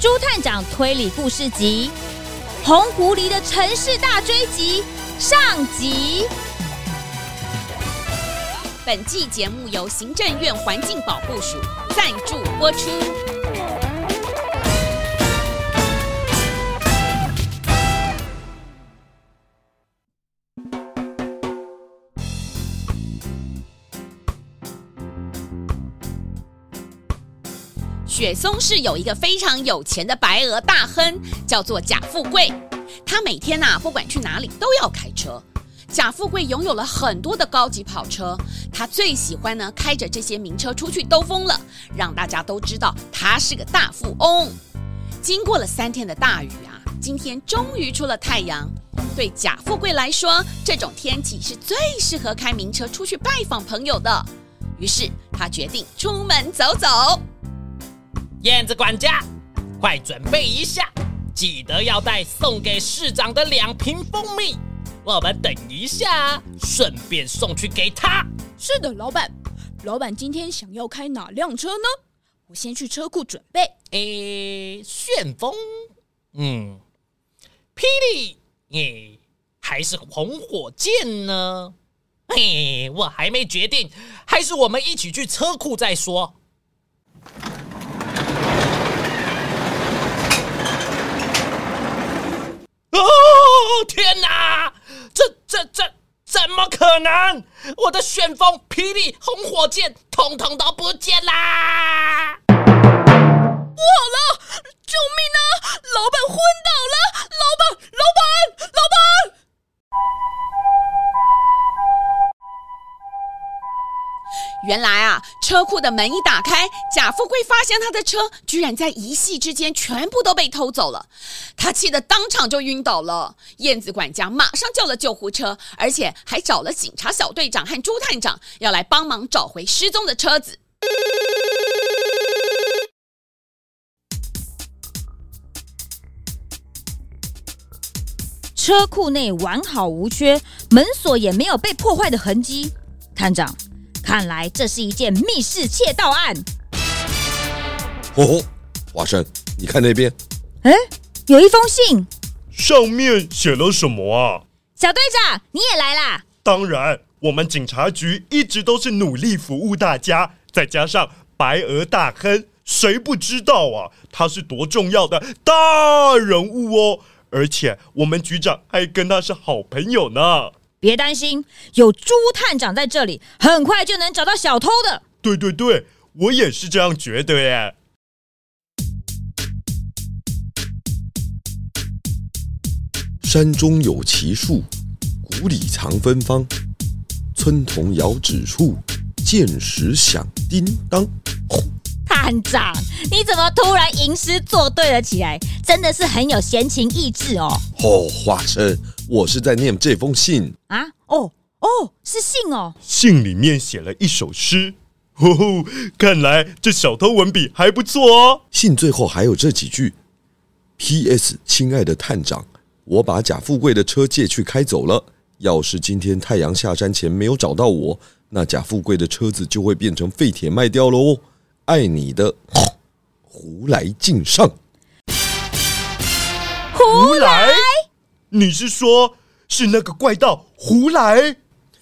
朱探长推理故事集《红狐狸的城市大追击》上集。本季节目由行政院环境保护署赞助播出。雪松市有一个非常有钱的白俄大亨，叫做贾富贵。他每天呐、不管去哪里都要开车。贾富贵拥有了很多的高级跑车，他最喜欢呢开着这些名车出去兜风了，让大家都知道他是个大富翁。经过了三天的大雨啊，今天终于出了太阳。对贾富贵来说，这种天气是最适合开名车出去拜访朋友的。于是他决定出门走走。燕子管家，快准备一下，记得要带送给市长的两瓶蜂蜜。我们等一下，顺便送去给他。是的，老板。老板今天想要开哪辆车呢？我先去车库准备。诶，旋风，嗯，霹雳，诶，还是红火箭呢？嘿，我还没决定，还是我们一起去车库再说。哦天哪！这这这怎么可能？我的旋风、霹雳、红火箭，统统都不见啦！不好了，救命啊！老板昏倒了！老板，老板，老板！原来啊，车库的门一打开，贾富贵发现他的车居然在一夕之间全部都被偷走了，他气得当场就晕倒了。燕子管家马上叫了救护车，而且还找了警察小队长和朱探长要来帮忙找回失踪的车子。车库内完好无缺，门锁也没有被破坏的痕迹。探长。看来这是一件密室窃盗案。哦吼，华生，你看那边。哎，有一封信，上面写了什么啊？小队长，你也来啦？当然，我们警察局一直都是努力服务大家，再加上白俄大亨，谁不知道啊？他是多重要的大人物哦！而且我们局长还跟他是好朋友呢。别担心，有朱探长在这里，很快就能找到小偷的。对对对，我也是这样觉得耶。山中有奇树，谷里藏芬芳。村童遥指处，见时响叮当。探长，你怎么突然吟诗作对了起来？真的是很有闲情逸致哦。哦，华生。我是在念这封信啊！哦哦，是信哦。信里面写了一首诗，呼呼，看来这小偷文笔还不错哦。信最后还有这几句：P.S. 亲爱的探长，我把贾富贵的车借去开走了。要是今天太阳下山前没有找到我，那贾富贵的车子就会变成废铁卖掉喽。爱你的，胡来敬上。胡来。你是说，是那个怪盗胡来？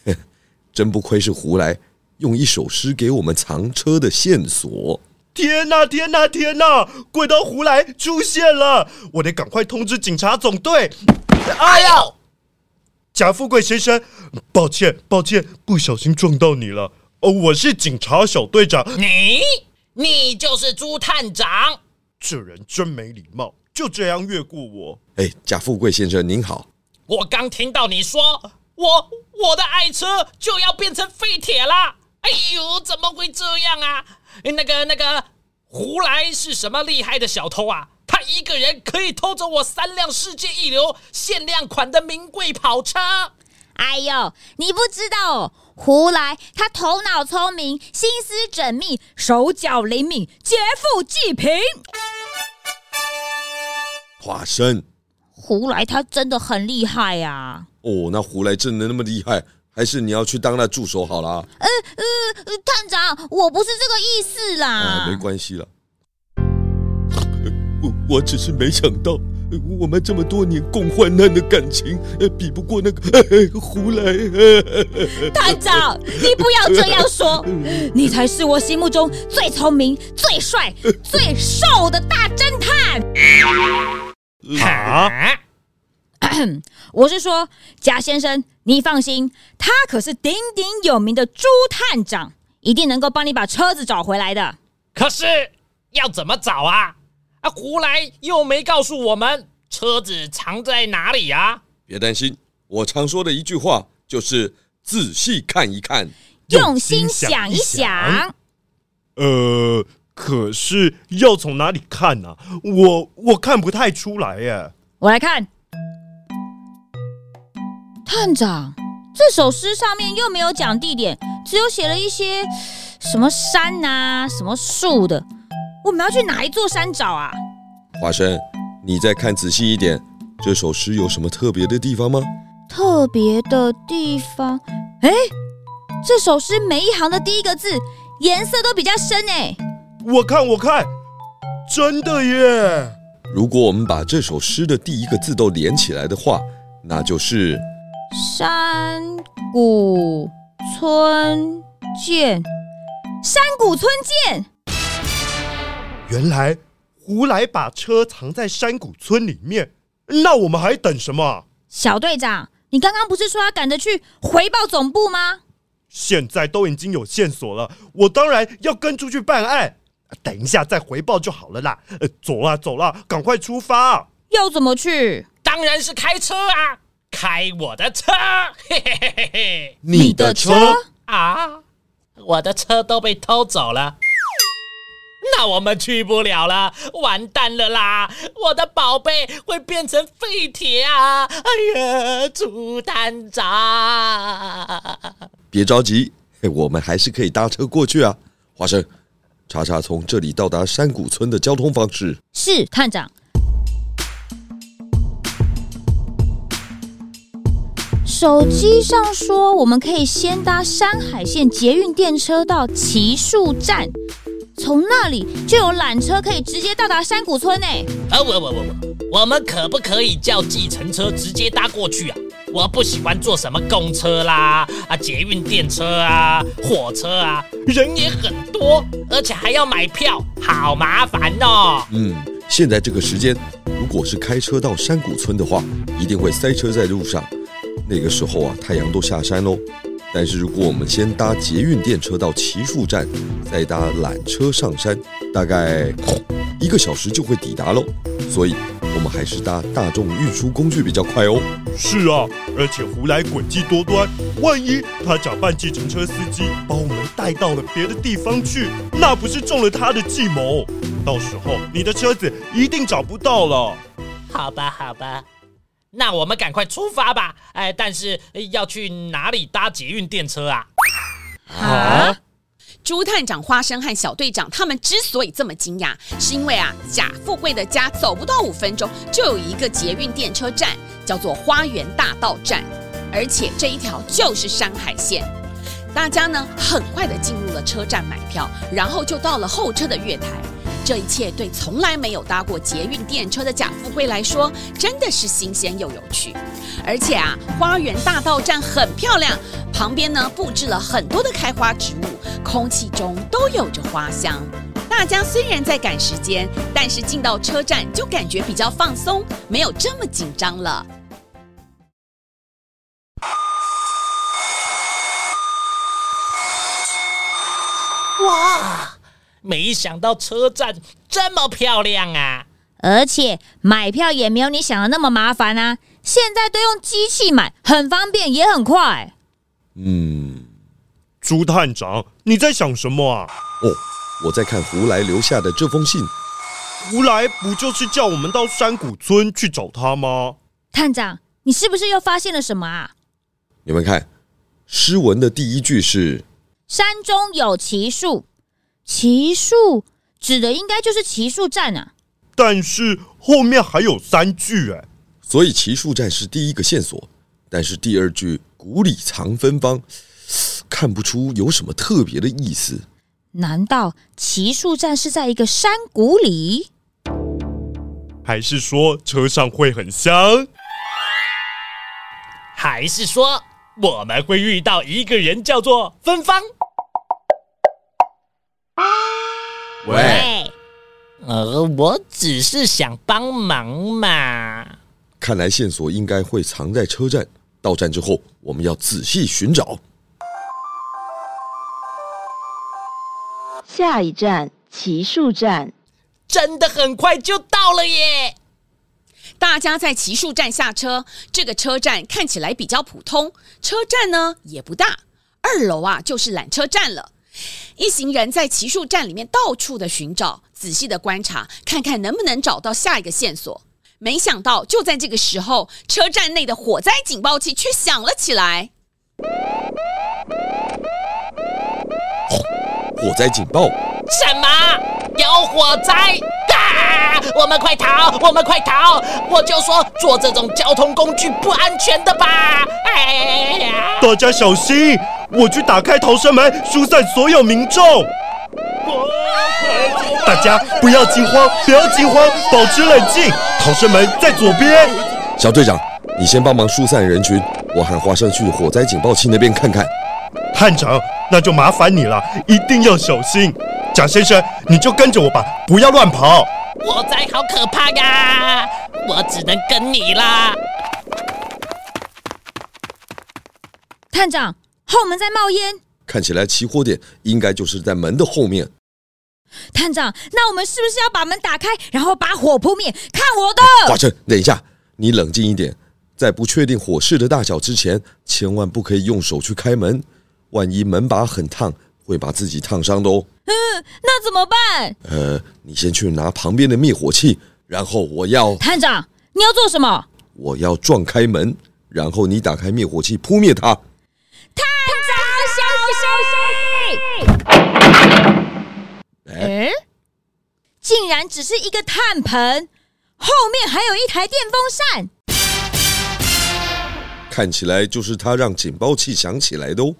真不愧是胡来，用一首诗给我们藏车的线索。天哪，天哪，天哪！怪盗胡来出现了，我得赶快通知警察总队。哎呦，贾富贵先生，抱歉，抱歉，不小心撞到你了。哦，我是警察小队长。你，你就是朱探长？这人真没礼貌。就这样越过我？哎，贾富贵先生您好。我刚听到你说我我的爱车就要变成废铁啦。哎呦，怎么会这样啊？那个那个胡来是什么厉害的小偷啊？他一个人可以偷走我三辆世界一流限量款的名贵跑车。哎呦，你不知道哦，胡来他头脑聪明，心思缜密，手脚灵敏，劫富济贫。华生，胡来他真的很厉害呀、啊！哦，那胡来真的那么厉害，还是你要去当那助手好了？呃呃，探长，我不是这个意思啦。啊，没关系了。我 我只是没想到，我们这么多年共患难的感情，比不过那个 胡来。探长，你不要这样说，你才是我心目中最聪明、最帅、最瘦的大侦探。啊！我是说，贾先生，你放心，他可是鼎鼎有名的朱探长，一定能够帮你把车子找回来的。可是要怎么找啊？啊，胡来又没告诉我们车子藏在哪里啊？别担心，我常说的一句话就是仔细看一看，用心想一想。呃，可是要从哪里看呢？我我看不太出来耶。我来看。探长，这首诗上面又没有讲地点，只有写了一些什么山啊、什么树的。我们要去哪一座山找啊？华生，你再看仔细一点，这首诗有什么特别的地方吗？特别的地方？哎，这首诗每一行的第一个字颜色都比较深哎。我看，我看，真的耶！如果我们把这首诗的第一个字都连起来的话，那就是。山谷村见，山谷村见。原来胡来把车藏在山谷村里面，那我们还等什么？小队长，你刚刚不是说要赶着去回报总部吗？现在都已经有线索了，我当然要跟出去办案。等一下再回报就好了啦。呃走啦走啦，赶快出发！要怎么去？当然是开车啊！开我的车，嘿嘿嘿嘿嘿！你的车啊，我的车都被偷走了，那我们去不了了，完蛋了啦！我的宝贝会变成废铁啊！哎呀，猪探长，别着急，我们还是可以搭车过去啊。花生，查查从这里到达山谷村的交通方式。是，探长。手机上说，我们可以先搭山海线捷运电车到奇树站，从那里就有缆车可以直接到达山谷村呢。啊，我我我我，我们可不可以叫计程车直接搭过去啊？我不喜欢坐什么公车啦，啊，捷运电车啊，火车啊，人也很多，而且还要买票，好麻烦哦。嗯，现在这个时间，如果是开车到山谷村的话，一定会塞车在路上。那个时候啊，太阳都下山喽。但是如果我们先搭捷运电车到奇树站，再搭缆车上山，大概一个小时就会抵达喽。所以，我们还是搭大众运输工具比较快哦。是啊，而且胡来诡计多端，万一他假扮计程车司机，把我们带到了别的地方去，那不是中了他的计谋？到时候你的车子一定找不到了。好吧，好吧。那我们赶快出发吧！哎，但是要去哪里搭捷运电车啊？啊！朱探长、花生和小队长他们之所以这么惊讶，是因为啊，贾富贵的家走不到五分钟就有一个捷运电车站，叫做花园大道站，而且这一条就是山海线。大家呢很快的进入了车站买票，然后就到了候车的月台。这一切对从来没有搭过捷运电车的贾富贵来说，真的是新鲜又有趣。而且啊，花园大道站很漂亮，旁边呢布置了很多的开花植物，空气中都有着花香。大家虽然在赶时间，但是进到车站就感觉比较放松，没有这么紧张了。没想到车站这么漂亮啊！而且买票也没有你想的那么麻烦啊！现在都用机器买，很方便也很快。嗯，朱探长，你在想什么啊？哦，我在看胡来留下的这封信。胡来不就是叫我们到山谷村去找他吗？探长，你是不是又发现了什么啊？你们看，诗文的第一句是“山中有奇树”。奇树指的应该就是奇树站啊，但是后面还有三句哎，所以奇树站是第一个线索，但是第二句“谷里藏芬芳”，看不出有什么特别的意思。难道奇树站是在一个山谷里？还是说车上会很香？还是说我们会遇到一个人叫做芬芳？喂，呃，我只是想帮忙嘛。看来线索应该会藏在车站。到站之后，我们要仔细寻找。下一站，奇树站。真的很快就到了耶！大家在奇树站下车。这个车站看起来比较普通，车站呢也不大。二楼啊就是缆车站了。一行人在奇树站里面到处的寻找，仔细的观察，看看能不能找到下一个线索。没想到就在这个时候，车站内的火灾警报器却响了起来。火灾警报！什么？有火灾！啊！我们快逃！我们快逃！我就说坐这种交通工具不安全的吧！哎呀！大家小心！我去打开逃生门，疏散所有民众。大家不要惊慌，不要惊慌，保持冷静。逃生门在左边。小队长，你先帮忙疏散人群，我喊华生去火灾警报器那边看看。探长，那就麻烦你了，一定要小心。贾先生，你就跟着我吧，不要乱跑。火灾好可怕呀，我只能跟你啦。探长，后门在冒烟，看起来起火点应该就是在门的后面。探长，那我们是不是要把门打开，然后把火扑灭？看我的！华生，等一下，你冷静一点，在不确定火势的大小之前，千万不可以用手去开门。万一门把很烫，会把自己烫伤的哦。嗯，那怎么办？呃，你先去拿旁边的灭火器，然后我要……探长，你要做什么？我要撞开门，然后你打开灭火器扑灭它。哎，竟然只是一个炭盆，后面还有一台电风扇。看起来就是他让警报器响起来的哦。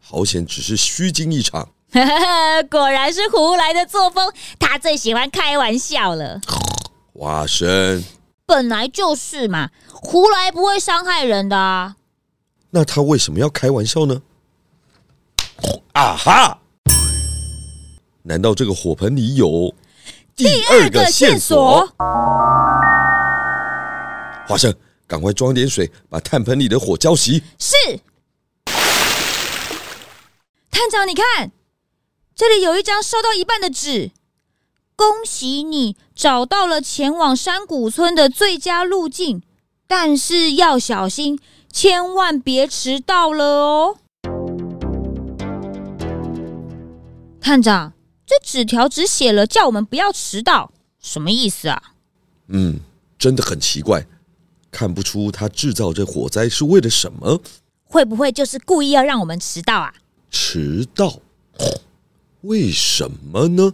好险，只是虚惊一场。果然是胡来的作风，他最喜欢开玩笑了。花生，本来就是嘛，胡来不会伤害人的啊。那他为什么要开玩笑呢？啊哈！难道这个火盆里有第二个线索？花生，赶快装点水，把炭盆里的火浇熄。是。探长，你看，这里有一张烧到一半的纸。恭喜你找到了前往山谷村的最佳路径，但是要小心，千万别迟到了哦。探长，这纸条只写了叫我们不要迟到，什么意思啊？嗯，真的很奇怪，看不出他制造这火灾是为了什么？会不会就是故意要让我们迟到啊？迟到？为什么呢？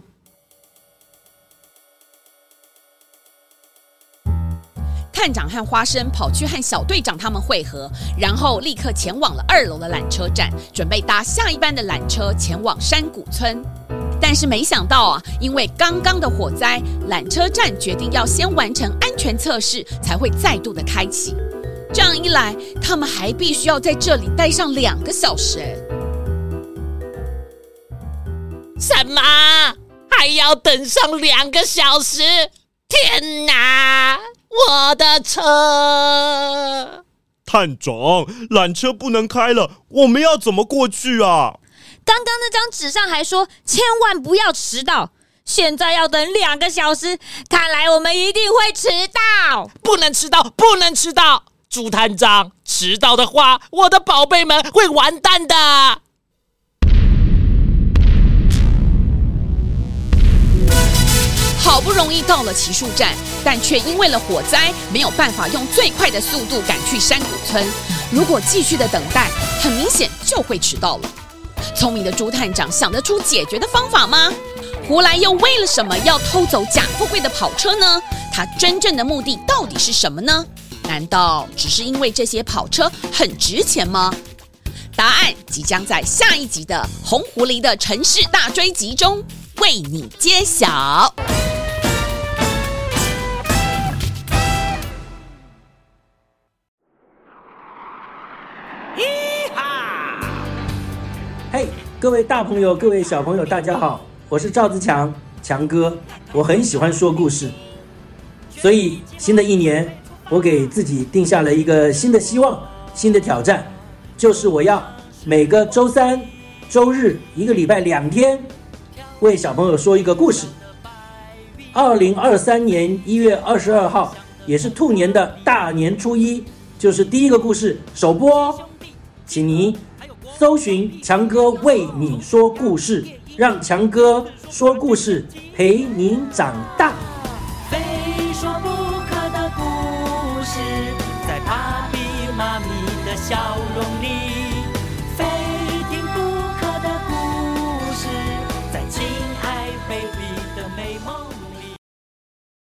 探长和花生跑去和小队长他们会合，然后立刻前往了二楼的缆车站，准备搭下一班的缆车前往山谷村。但是没想到啊，因为刚刚的火灾，缆车站决定要先完成安全测试，才会再度的开启。这样一来，他们还必须要在这里待上两个小时。什么？还要等上两个小时？天哪！我的车！探长，缆车不能开了，我们要怎么过去啊？刚刚那张纸上还说千万不要迟到，现在要等两个小时，看来我们一定会迟到。不能迟到，不能迟到！朱探长，迟到的话，我的宝贝们会完蛋的。好不容易到了奇树站，但却因为了火灾，没有办法用最快的速度赶去山谷村。如果继续的等待，很明显就会迟到了。聪明的朱探长想得出解决的方法吗？胡来又为了什么要偷走贾富贵的跑车呢？他真正的目的到底是什么呢？难道只是因为这些跑车很值钱吗？答案即将在下一集的《红狐狸的城市大追击》中为你揭晓。各位大朋友、各位小朋友，大家好，我是赵自强，强哥。我很喜欢说故事，所以新的一年，我给自己定下了一个新的希望、新的挑战，就是我要每个周三、周日，一个礼拜两天，为小朋友说一个故事。二零二三年一月二十二号，也是兔年的大年初一，就是第一个故事首播，请您搜寻强哥为你说故事，让强哥说故事陪您长大。非说不可的故事，在爸比妈咪的笑。